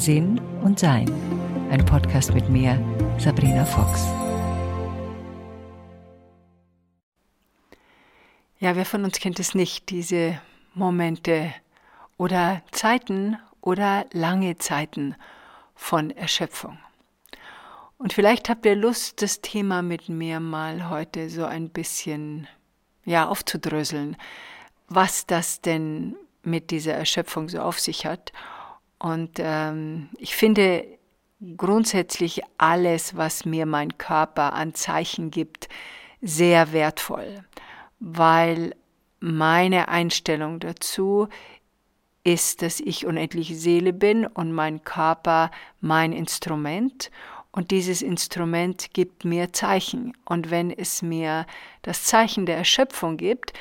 Sinn und Sein. Ein Podcast mit mir, Sabrina Fox. Ja, wer von uns kennt es nicht, diese Momente oder Zeiten oder lange Zeiten von Erschöpfung. Und vielleicht habt ihr Lust, das Thema mit mir mal heute so ein bisschen ja, aufzudröseln, was das denn mit dieser Erschöpfung so auf sich hat. Und ähm, ich finde grundsätzlich alles, was mir mein Körper an Zeichen gibt, sehr wertvoll, weil meine Einstellung dazu ist, dass ich unendliche Seele bin und mein Körper mein Instrument und dieses Instrument gibt mir Zeichen. Und wenn es mir das Zeichen der Erschöpfung gibt,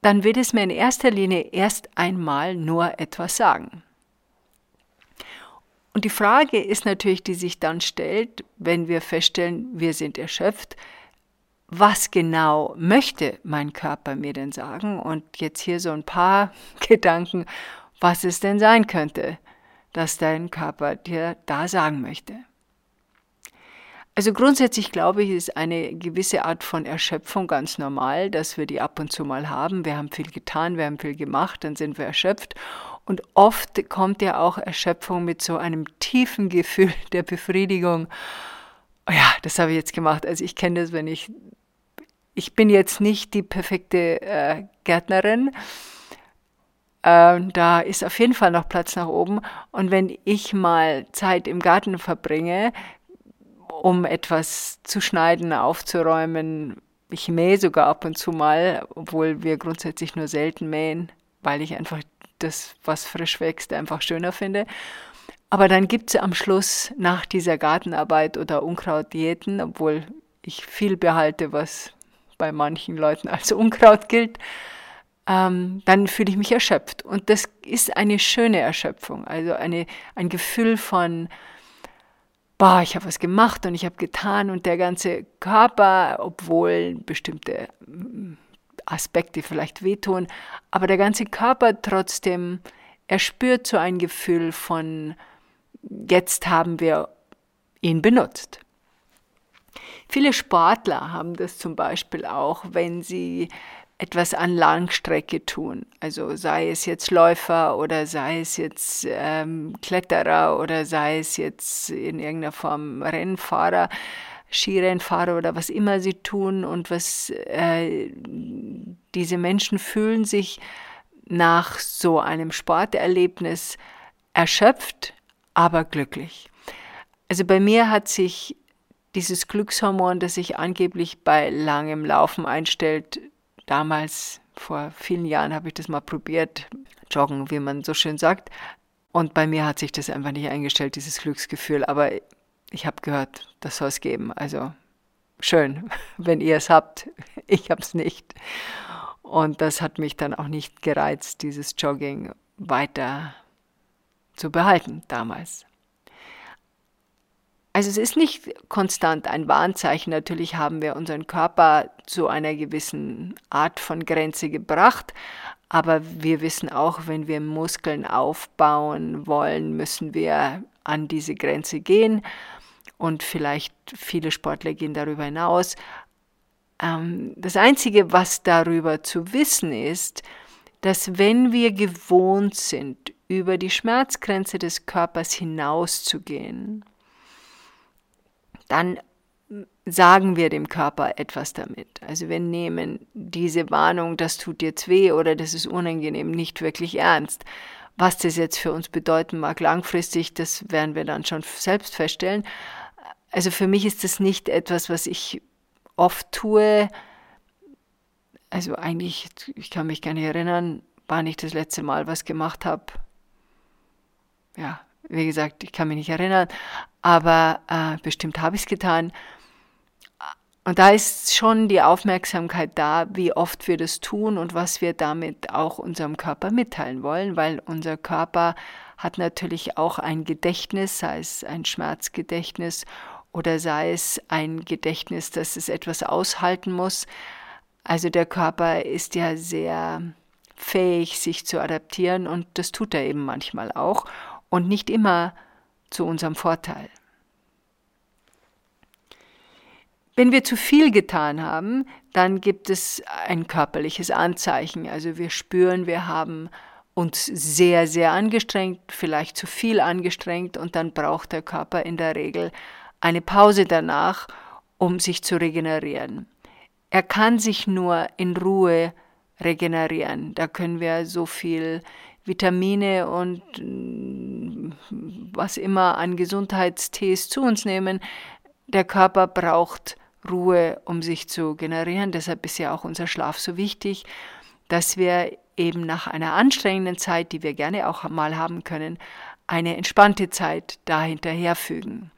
dann wird es mir in erster Linie erst einmal nur etwas sagen. Und die Frage ist natürlich, die sich dann stellt, wenn wir feststellen, wir sind erschöpft, was genau möchte mein Körper mir denn sagen? Und jetzt hier so ein paar Gedanken, was es denn sein könnte, dass dein Körper dir da sagen möchte. Also grundsätzlich glaube ich, ist eine gewisse Art von Erschöpfung ganz normal, dass wir die ab und zu mal haben. Wir haben viel getan, wir haben viel gemacht, dann sind wir erschöpft. Und oft kommt ja auch Erschöpfung mit so einem tiefen Gefühl der Befriedigung. Oh ja, das habe ich jetzt gemacht. Also ich kenne das, wenn ich, ich bin jetzt nicht die perfekte äh, Gärtnerin. Äh, da ist auf jeden Fall noch Platz nach oben. Und wenn ich mal Zeit im Garten verbringe, um etwas zu schneiden, aufzuräumen. Ich mähe sogar ab und zu mal, obwohl wir grundsätzlich nur selten mähen, weil ich einfach das, was frisch wächst, einfach schöner finde. Aber dann gibt es am Schluss nach dieser Gartenarbeit oder Unkrautdiäten, obwohl ich viel behalte, was bei manchen Leuten als Unkraut gilt, ähm, dann fühle ich mich erschöpft. Und das ist eine schöne Erschöpfung, also eine, ein Gefühl von boah, ich habe was gemacht und ich habe getan und der ganze Körper, obwohl bestimmte mm, Aspekte vielleicht wehtun, aber der ganze Körper trotzdem, er spürt so ein Gefühl von, jetzt haben wir ihn benutzt. Viele Sportler haben das zum Beispiel auch, wenn sie etwas an Langstrecke tun. Also sei es jetzt Läufer oder sei es jetzt ähm, Kletterer oder sei es jetzt in irgendeiner Form Rennfahrer, Skirennfahrer oder was immer sie tun und was äh, diese Menschen fühlen sich nach so einem Sporterlebnis erschöpft, aber glücklich. Also bei mir hat sich dieses Glückshormon, das sich angeblich bei langem Laufen einstellt, damals, vor vielen Jahren, habe ich das mal probiert, joggen, wie man so schön sagt. Und bei mir hat sich das einfach nicht eingestellt, dieses Glücksgefühl. Aber ich habe gehört, das soll es geben. Also schön, wenn ihr es habt. Ich habe es nicht. Und das hat mich dann auch nicht gereizt, dieses Jogging weiter zu behalten damals. Also es ist nicht konstant ein Warnzeichen. Natürlich haben wir unseren Körper zu einer gewissen Art von Grenze gebracht. Aber wir wissen auch, wenn wir Muskeln aufbauen wollen, müssen wir an diese Grenze gehen. Und vielleicht viele Sportler gehen darüber hinaus. Ähm, das Einzige, was darüber zu wissen ist, dass wenn wir gewohnt sind, über die Schmerzgrenze des Körpers hinauszugehen, dann sagen wir dem Körper etwas damit. Also wir nehmen diese Warnung, das tut jetzt weh oder das ist unangenehm, nicht wirklich ernst. Was das jetzt für uns bedeuten mag langfristig, das werden wir dann schon selbst feststellen. Also für mich ist das nicht etwas, was ich oft tue. Also eigentlich, ich kann mich gar nicht erinnern, war nicht das letzte Mal, was gemacht habe. Ja, wie gesagt, ich kann mich nicht erinnern, aber äh, bestimmt habe ich es getan. Und da ist schon die Aufmerksamkeit da, wie oft wir das tun und was wir damit auch unserem Körper mitteilen wollen, weil unser Körper hat natürlich auch ein Gedächtnis, sei es ein Schmerzgedächtnis oder sei es ein Gedächtnis, dass es etwas aushalten muss. Also der Körper ist ja sehr fähig, sich zu adaptieren und das tut er eben manchmal auch. und nicht immer zu unserem Vorteil. Wenn wir zu viel getan haben, dann gibt es ein körperliches Anzeichen. Also wir spüren, wir haben uns sehr, sehr angestrengt, vielleicht zu viel angestrengt und dann braucht der Körper in der Regel eine Pause danach, um sich zu regenerieren. Er kann sich nur in Ruhe regenerieren. Da können wir so viel Vitamine und was immer an Gesundheitstees zu uns nehmen. Der Körper braucht Ruhe, um sich zu generieren. Deshalb ist ja auch unser Schlaf so wichtig, dass wir eben nach einer anstrengenden Zeit, die wir gerne auch mal haben können, eine entspannte Zeit dahinterherfügen.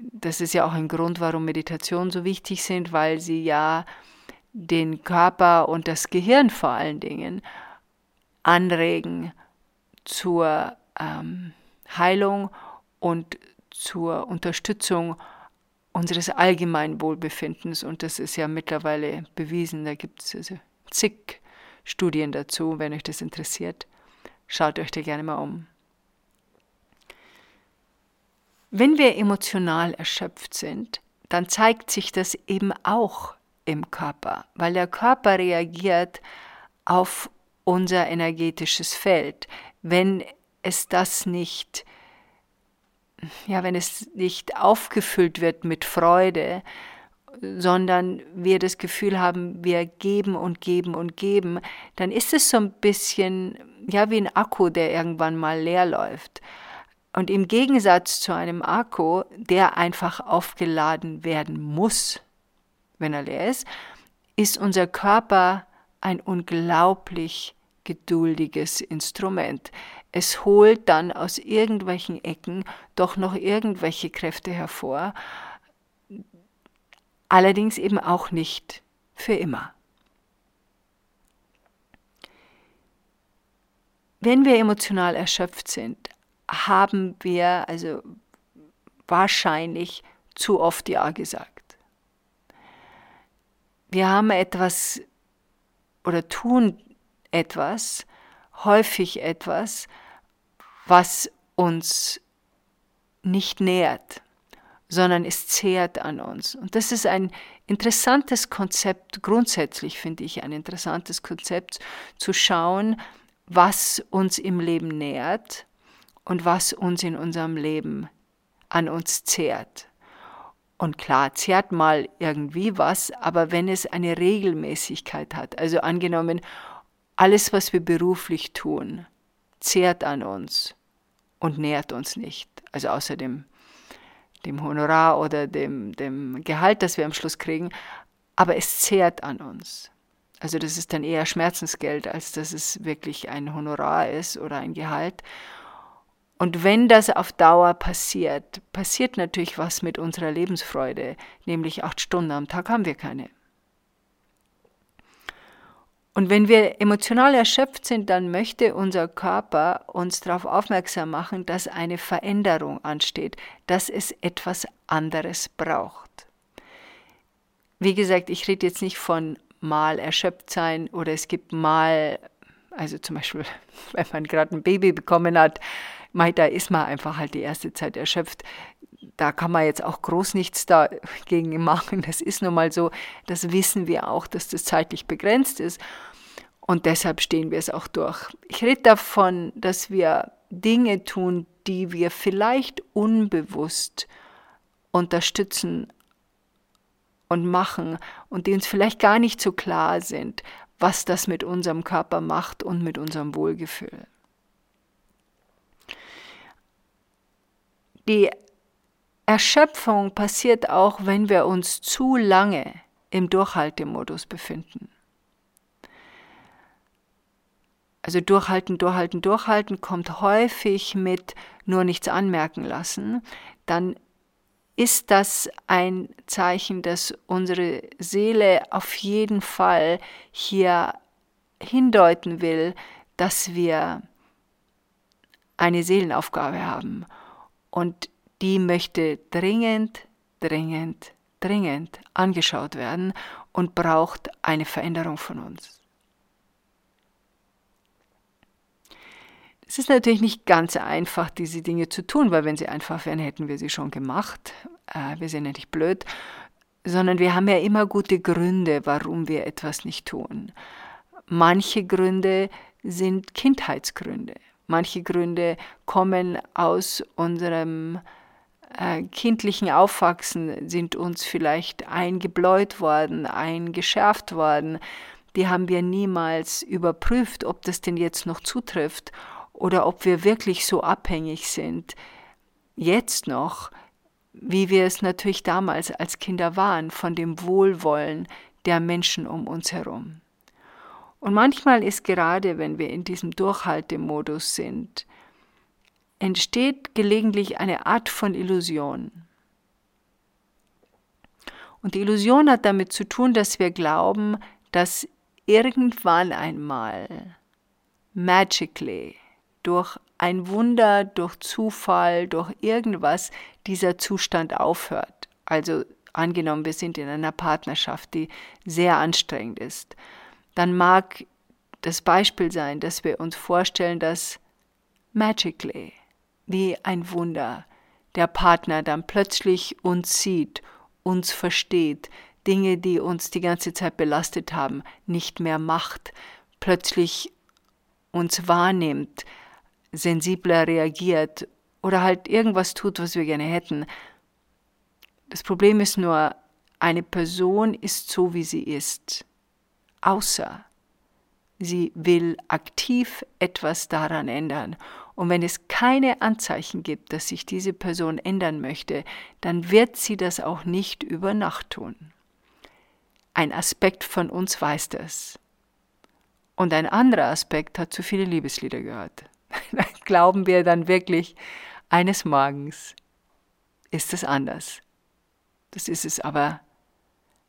Das ist ja auch ein Grund, warum Meditationen so wichtig sind, weil sie ja den Körper und das Gehirn vor allen Dingen anregen zur ähm, Heilung und zur Unterstützung unseres allgemeinen Wohlbefindens. Und das ist ja mittlerweile bewiesen. Da gibt es also zig Studien dazu, wenn euch das interessiert. Schaut euch da gerne mal um. Wenn wir emotional erschöpft sind, dann zeigt sich das eben auch im Körper, weil der Körper reagiert auf unser energetisches Feld. Wenn es das nicht, ja, wenn es nicht aufgefüllt wird mit Freude, sondern wir das Gefühl haben, wir geben und geben und geben, dann ist es so ein bisschen ja wie ein Akku, der irgendwann mal leer läuft. Und im Gegensatz zu einem Akku, der einfach aufgeladen werden muss, wenn er leer ist, ist unser Körper ein unglaublich geduldiges Instrument. Es holt dann aus irgendwelchen Ecken doch noch irgendwelche Kräfte hervor allerdings eben auch nicht für immer. Wenn wir emotional erschöpft sind, haben wir also wahrscheinlich zu oft Ja gesagt. Wir haben etwas oder tun etwas, häufig etwas, was uns nicht nährt, sondern es zehrt an uns. Und das ist ein interessantes Konzept, grundsätzlich finde ich ein interessantes Konzept, zu schauen, was uns im Leben nährt und was uns in unserem Leben an uns zehrt. Und klar, zehrt mal irgendwie was, aber wenn es eine Regelmäßigkeit hat, also angenommen, alles, was wir beruflich tun, zehrt an uns und nährt uns nicht, also außer dem dem Honorar oder dem, dem Gehalt, das wir am Schluss kriegen, aber es zehrt an uns. Also das ist dann eher Schmerzensgeld, als dass es wirklich ein Honorar ist oder ein Gehalt. Und wenn das auf Dauer passiert, passiert natürlich was mit unserer Lebensfreude, nämlich acht Stunden am Tag haben wir keine. Und wenn wir emotional erschöpft sind, dann möchte unser Körper uns darauf aufmerksam machen, dass eine Veränderung ansteht, dass es etwas anderes braucht. Wie gesagt, ich rede jetzt nicht von mal erschöpft sein oder es gibt mal, also zum Beispiel, wenn man gerade ein Baby bekommen hat, da ist man einfach halt die erste Zeit erschöpft da kann man jetzt auch groß nichts dagegen machen. Das ist nun mal so. Das wissen wir auch, dass das zeitlich begrenzt ist. Und deshalb stehen wir es auch durch. Ich rede davon, dass wir Dinge tun, die wir vielleicht unbewusst unterstützen und machen und die uns vielleicht gar nicht so klar sind, was das mit unserem Körper macht und mit unserem Wohlgefühl. Die Erschöpfung passiert auch, wenn wir uns zu lange im Durchhaltemodus befinden. Also durchhalten, durchhalten, durchhalten kommt häufig mit nur nichts anmerken lassen. Dann ist das ein Zeichen, dass unsere Seele auf jeden Fall hier hindeuten will, dass wir eine Seelenaufgabe haben. Und die möchte dringend, dringend, dringend angeschaut werden und braucht eine Veränderung von uns. Es ist natürlich nicht ganz einfach, diese Dinge zu tun, weil wenn sie einfach wären, hätten wir sie schon gemacht. Äh, wir sind ja nicht blöd, sondern wir haben ja immer gute Gründe, warum wir etwas nicht tun. Manche Gründe sind Kindheitsgründe. Manche Gründe kommen aus unserem äh, kindlichen Aufwachsen, sind uns vielleicht eingebläut worden, eingeschärft worden. Die haben wir niemals überprüft, ob das denn jetzt noch zutrifft oder ob wir wirklich so abhängig sind, jetzt noch, wie wir es natürlich damals als Kinder waren, von dem Wohlwollen der Menschen um uns herum. Und manchmal ist gerade, wenn wir in diesem Durchhaltemodus sind, entsteht gelegentlich eine Art von Illusion. Und die Illusion hat damit zu tun, dass wir glauben, dass irgendwann einmal magically durch ein Wunder, durch Zufall, durch irgendwas dieser Zustand aufhört. Also angenommen, wir sind in einer Partnerschaft, die sehr anstrengend ist, dann mag das Beispiel sein, dass wir uns vorstellen, dass magically, wie ein Wunder, der Partner dann plötzlich uns sieht, uns versteht, Dinge, die uns die ganze Zeit belastet haben, nicht mehr macht, plötzlich uns wahrnimmt, sensibler reagiert oder halt irgendwas tut, was wir gerne hätten. Das Problem ist nur, eine Person ist so, wie sie ist, außer sie will aktiv etwas daran ändern. Und wenn es keine Anzeichen gibt, dass sich diese Person ändern möchte, dann wird sie das auch nicht über Nacht tun. Ein Aspekt von uns weiß das. Und ein anderer Aspekt hat zu viele Liebeslieder gehört. glauben wir dann wirklich, eines Morgens ist es anders. Das ist es aber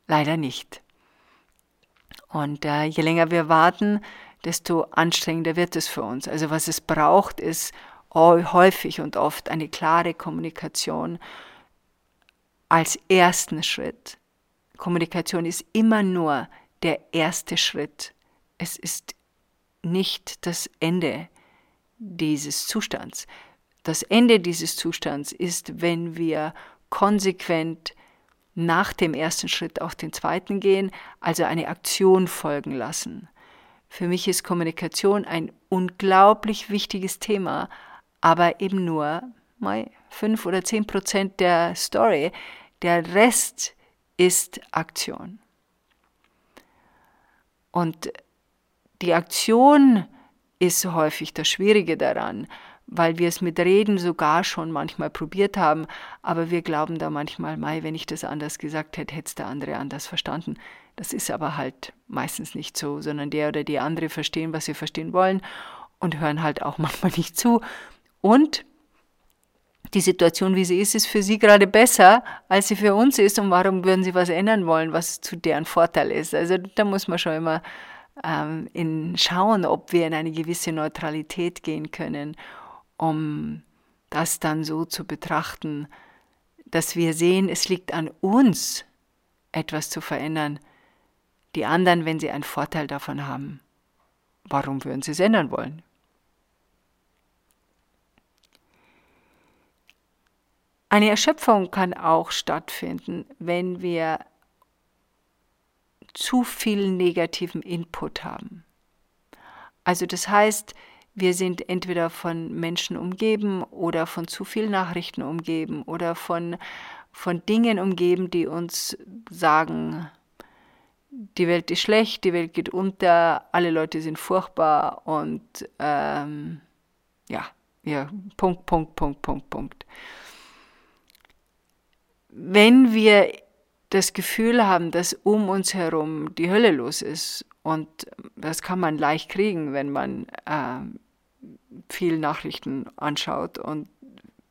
leider nicht. Und äh, je länger wir warten, desto anstrengender wird es für uns. Also was es braucht, ist häufig und oft eine klare Kommunikation als ersten Schritt. Kommunikation ist immer nur der erste Schritt. Es ist nicht das Ende dieses Zustands. Das Ende dieses Zustands ist, wenn wir konsequent nach dem ersten Schritt auch den zweiten gehen, also eine Aktion folgen lassen. Für mich ist Kommunikation ein unglaublich wichtiges Thema, aber eben nur mal fünf oder zehn Prozent der Story. Der Rest ist Aktion. Und die Aktion ist häufig das Schwierige daran, weil wir es mit Reden sogar schon manchmal probiert haben, aber wir glauben da manchmal, Mai, wenn ich das anders gesagt hätte, hätte es der andere anders verstanden. Das ist aber halt meistens nicht so, sondern der oder die andere verstehen, was sie verstehen wollen und hören halt auch manchmal nicht zu. Und die Situation, wie sie ist, ist für sie gerade besser, als sie für uns ist. Und warum würden sie was ändern wollen, was zu deren Vorteil ist? Also da muss man schon immer ähm, in schauen, ob wir in eine gewisse Neutralität gehen können, um das dann so zu betrachten, dass wir sehen, es liegt an uns, etwas zu verändern. Die anderen, wenn sie einen Vorteil davon haben, warum würden sie es ändern wollen? Eine Erschöpfung kann auch stattfinden, wenn wir zu viel negativen Input haben. Also das heißt, wir sind entweder von Menschen umgeben oder von zu vielen Nachrichten umgeben oder von, von Dingen umgeben, die uns sagen, die Welt ist schlecht, die Welt geht unter, alle Leute sind furchtbar und ähm, ja, ja, Punkt, Punkt, Punkt, Punkt, Punkt. Wenn wir das Gefühl haben, dass um uns herum die Hölle los ist. Und das kann man leicht kriegen, wenn man äh, viel Nachrichten anschaut und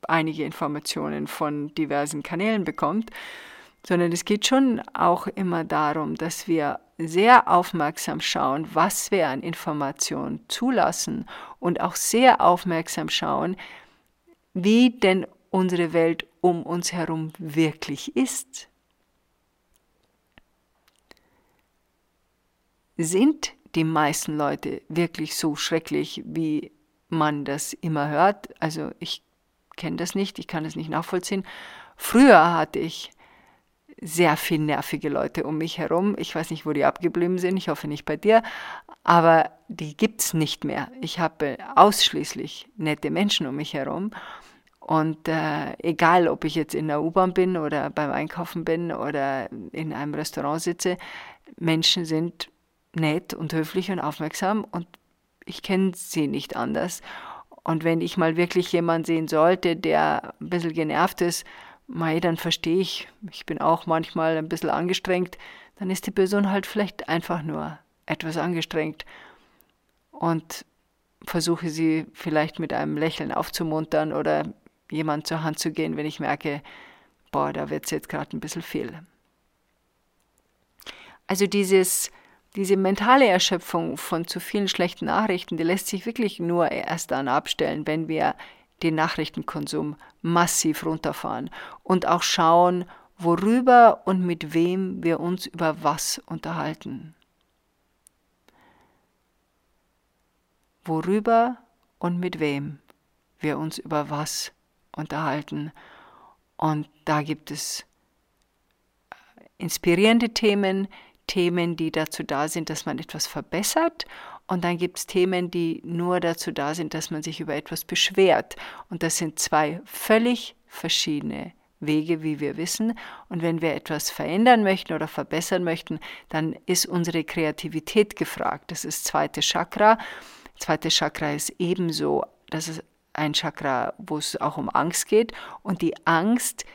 einige Informationen von diversen Kanälen bekommt, sondern es geht schon auch immer darum, dass wir sehr aufmerksam schauen, was wir an Informationen zulassen und auch sehr aufmerksam schauen, wie denn unsere Welt um uns herum wirklich ist. Sind die meisten Leute wirklich so schrecklich, wie man das immer hört. Also ich kenne das nicht, ich kann das nicht nachvollziehen. Früher hatte ich sehr viel nervige Leute um mich herum. Ich weiß nicht, wo die abgeblieben sind. Ich hoffe nicht bei dir. Aber die gibt es nicht mehr. Ich habe ausschließlich nette Menschen um mich herum. Und äh, egal, ob ich jetzt in der U-Bahn bin oder beim Einkaufen bin oder in einem Restaurant sitze, Menschen sind nett und höflich und aufmerksam und ich kenne sie nicht anders. Und wenn ich mal wirklich jemanden sehen sollte, der ein bisschen genervt ist, mei, dann verstehe ich, ich bin auch manchmal ein bisschen angestrengt, dann ist die Person halt vielleicht einfach nur etwas angestrengt und versuche sie vielleicht mit einem Lächeln aufzumuntern oder jemand zur Hand zu gehen, wenn ich merke, boah, da wird es jetzt gerade ein bisschen viel. Also dieses, diese mentale Erschöpfung von zu vielen schlechten Nachrichten, die lässt sich wirklich nur erst dann abstellen, wenn wir den Nachrichtenkonsum massiv runterfahren und auch schauen, worüber und mit wem wir uns über was unterhalten. Worüber und mit wem wir uns über was unterhalten. Und da gibt es äh, inspirierende Themen, Themen, die dazu da sind, dass man etwas verbessert und dann gibt es Themen, die nur dazu da sind, dass man sich über etwas beschwert. Und das sind zwei völlig verschiedene Wege, wie wir wissen. Und wenn wir etwas verändern möchten oder verbessern möchten, dann ist unsere Kreativität gefragt. Das ist das zweite Chakra. Das zweite Chakra ist ebenso, das ist ein Chakra, wo es auch um Angst geht. Und die Angst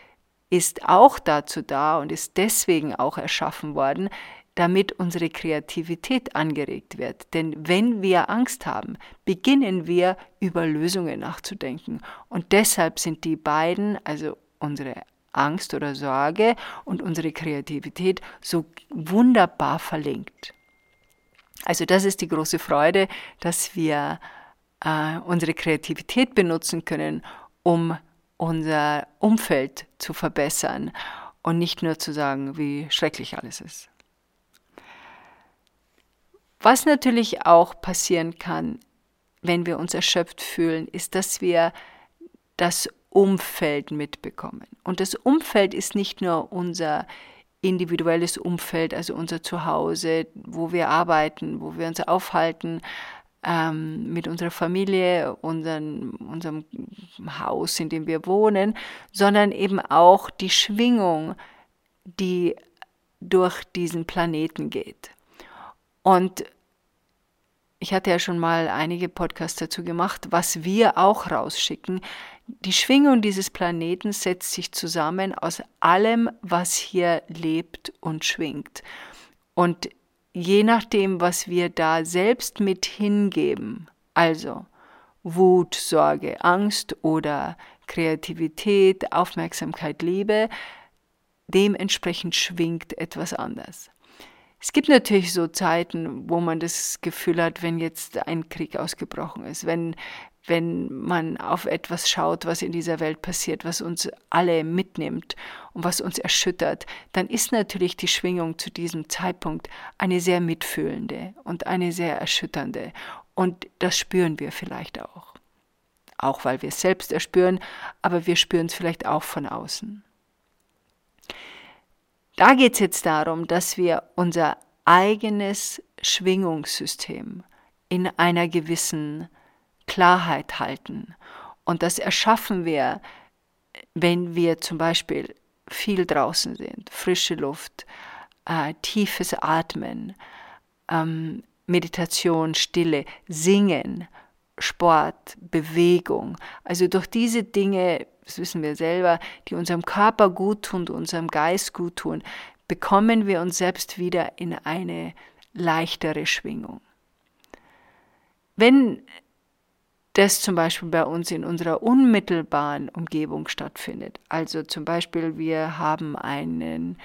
ist auch dazu da und ist deswegen auch erschaffen worden, damit unsere Kreativität angeregt wird. Denn wenn wir Angst haben, beginnen wir über Lösungen nachzudenken. Und deshalb sind die beiden, also unsere Angst oder Sorge und unsere Kreativität, so wunderbar verlinkt. Also das ist die große Freude, dass wir äh, unsere Kreativität benutzen können, um unser Umfeld zu verbessern und nicht nur zu sagen, wie schrecklich alles ist. Was natürlich auch passieren kann, wenn wir uns erschöpft fühlen, ist, dass wir das Umfeld mitbekommen. Und das Umfeld ist nicht nur unser individuelles Umfeld, also unser Zuhause, wo wir arbeiten, wo wir uns aufhalten, ähm, mit unserer Familie, unseren, unserem Haus, in dem wir wohnen, sondern eben auch die Schwingung, die durch diesen Planeten geht. Und ich hatte ja schon mal einige Podcasts dazu gemacht, was wir auch rausschicken. Die Schwingung dieses Planeten setzt sich zusammen aus allem, was hier lebt und schwingt. Und je nachdem, was wir da selbst mit hingeben, also Wut, Sorge, Angst oder Kreativität, Aufmerksamkeit, Liebe, dementsprechend schwingt etwas anders. Es gibt natürlich so Zeiten, wo man das Gefühl hat, wenn jetzt ein Krieg ausgebrochen ist, wenn, wenn man auf etwas schaut, was in dieser Welt passiert, was uns alle mitnimmt und was uns erschüttert, dann ist natürlich die Schwingung zu diesem Zeitpunkt eine sehr mitfühlende und eine sehr erschütternde. Und das spüren wir vielleicht auch. Auch weil wir es selbst erspüren, aber wir spüren es vielleicht auch von außen. Da geht es jetzt darum, dass wir unser eigenes Schwingungssystem in einer gewissen Klarheit halten. Und das erschaffen wir, wenn wir zum Beispiel viel draußen sind, frische Luft, äh, tiefes Atmen, ähm, Meditation, Stille, Singen, Sport, Bewegung. Also durch diese Dinge das wissen wir selber, die unserem Körper gut tun, unserem Geist gut tun, bekommen wir uns selbst wieder in eine leichtere Schwingung. Wenn das zum Beispiel bei uns in unserer unmittelbaren Umgebung stattfindet, also zum Beispiel wir haben einen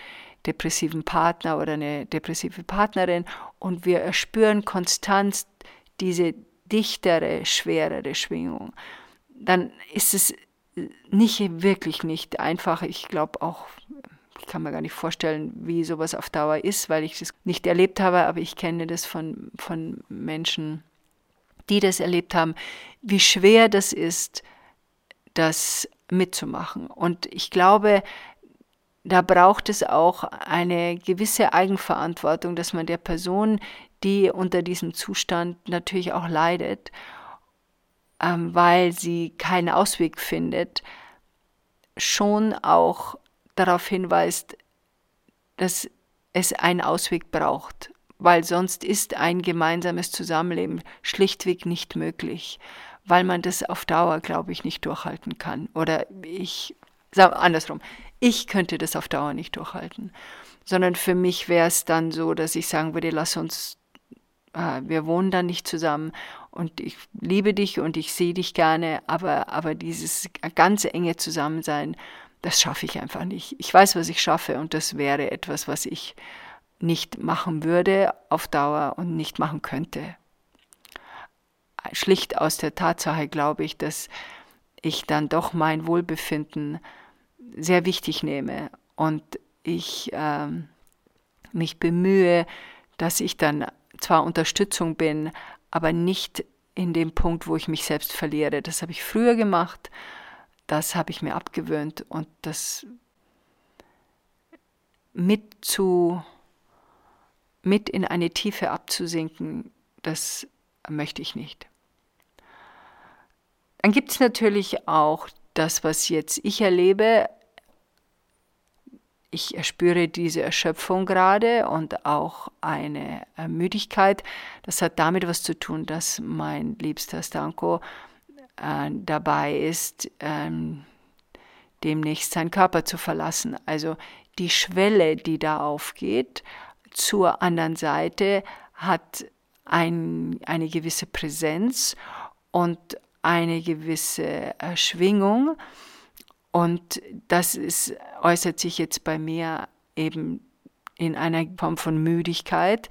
depressiven Partner oder eine depressive Partnerin und wir erspüren konstant diese dichtere, schwerere Schwingung, dann ist es nicht wirklich nicht einfach. Ich glaube auch, ich kann mir gar nicht vorstellen, wie sowas auf Dauer ist, weil ich es nicht erlebt habe, aber ich kenne das von, von Menschen, die das erlebt haben, wie schwer das ist, das mitzumachen. Und ich glaube, da braucht es auch eine gewisse Eigenverantwortung, dass man der Person, die unter diesem Zustand natürlich auch leidet, ähm, weil sie keinen Ausweg findet, schon auch darauf hinweist, dass es einen Ausweg braucht, weil sonst ist ein gemeinsames Zusammenleben schlichtweg nicht möglich, weil man das auf Dauer, glaube ich, nicht durchhalten kann. Oder ich, sag andersrum, ich könnte das auf Dauer nicht durchhalten, sondern für mich wäre es dann so, dass ich sagen würde, lass uns, äh, wir wohnen dann nicht zusammen und ich liebe dich und ich sehe dich gerne, aber, aber dieses ganz enge Zusammensein, das schaffe ich einfach nicht. Ich weiß, was ich schaffe und das wäre etwas, was ich nicht machen würde auf Dauer und nicht machen könnte. Schlicht aus der Tatsache glaube ich, dass ich dann doch mein Wohlbefinden sehr wichtig nehme und ich äh, mich bemühe, dass ich dann zwar Unterstützung bin, aber nicht in dem Punkt, wo ich mich selbst verliere. Das habe ich früher gemacht, das habe ich mir abgewöhnt und das mit zu mit in eine Tiefe abzusinken, das möchte ich nicht. Dann gibt es natürlich auch das, was jetzt ich erlebe. Ich erspüre diese Erschöpfung gerade und auch eine Müdigkeit. Das hat damit was zu tun, dass mein liebster Stanko äh, dabei ist, ähm, demnächst seinen Körper zu verlassen. Also die Schwelle, die da aufgeht, zur anderen Seite hat ein, eine gewisse Präsenz und eine gewisse Schwingung. Und das ist, äußert sich jetzt bei mir eben in einer Form von Müdigkeit,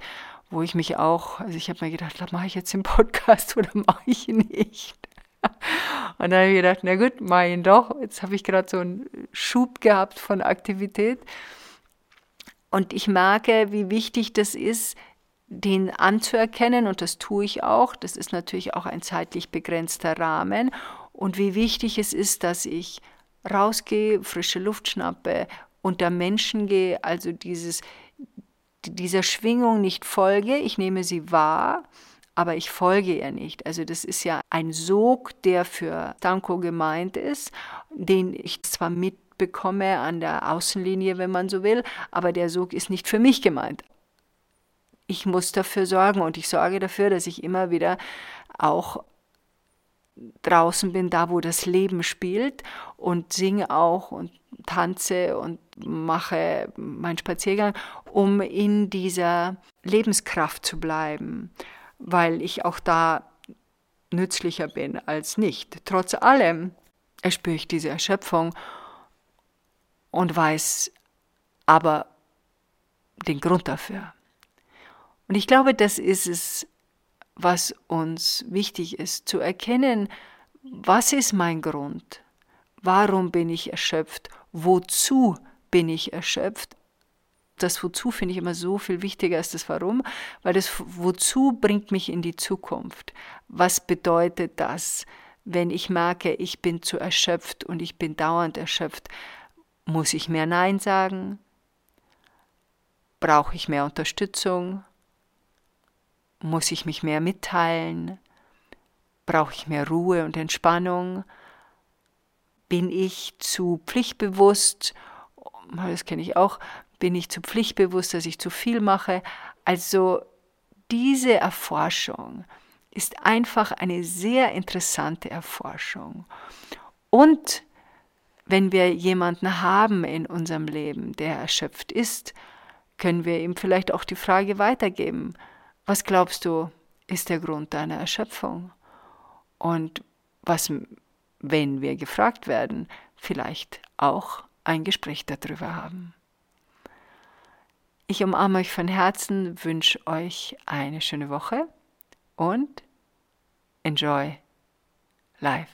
wo ich mich auch, also ich habe mir gedacht, mache ich jetzt den Podcast oder mache ich ihn nicht? Und dann habe ich gedacht, na gut, mache ihn doch. Jetzt habe ich gerade so einen Schub gehabt von Aktivität. Und ich merke, wie wichtig das ist, den anzuerkennen und das tue ich auch. Das ist natürlich auch ein zeitlich begrenzter Rahmen. Und wie wichtig es ist, dass ich rausgehe, frische Luft schnappe, unter Menschen gehe, also dieses, dieser Schwingung nicht folge. Ich nehme sie wahr, aber ich folge ihr nicht. Also das ist ja ein Sog, der für Tanko gemeint ist, den ich zwar mit bekomme an der Außenlinie, wenn man so will, aber der Sog ist nicht für mich gemeint. Ich muss dafür sorgen und ich sorge dafür, dass ich immer wieder auch draußen bin, da wo das Leben spielt und singe auch und tanze und mache meinen Spaziergang, um in dieser Lebenskraft zu bleiben, weil ich auch da nützlicher bin als nicht. Trotz allem erspüre ich diese Erschöpfung und weiß aber den Grund dafür. Und ich glaube, das ist es, was uns wichtig ist, zu erkennen, was ist mein Grund? Warum bin ich erschöpft? Wozu bin ich erschöpft? Das Wozu finde ich immer so viel wichtiger als das Warum, weil das Wozu bringt mich in die Zukunft. Was bedeutet das, wenn ich merke, ich bin zu erschöpft und ich bin dauernd erschöpft? Muss ich mehr Nein sagen? Brauche ich mehr Unterstützung? Muss ich mich mehr mitteilen? Brauche ich mehr Ruhe und Entspannung? Bin ich zu pflichtbewusst? Das kenne ich auch. Bin ich zu pflichtbewusst, dass ich zu viel mache? Also diese Erforschung ist einfach eine sehr interessante Erforschung. Und wenn wir jemanden haben in unserem Leben, der erschöpft ist, können wir ihm vielleicht auch die Frage weitergeben, was glaubst du, ist der Grund deiner Erschöpfung? Und was, wenn wir gefragt werden, vielleicht auch ein Gespräch darüber haben. Ich umarme euch von Herzen, wünsche euch eine schöne Woche und enjoy life.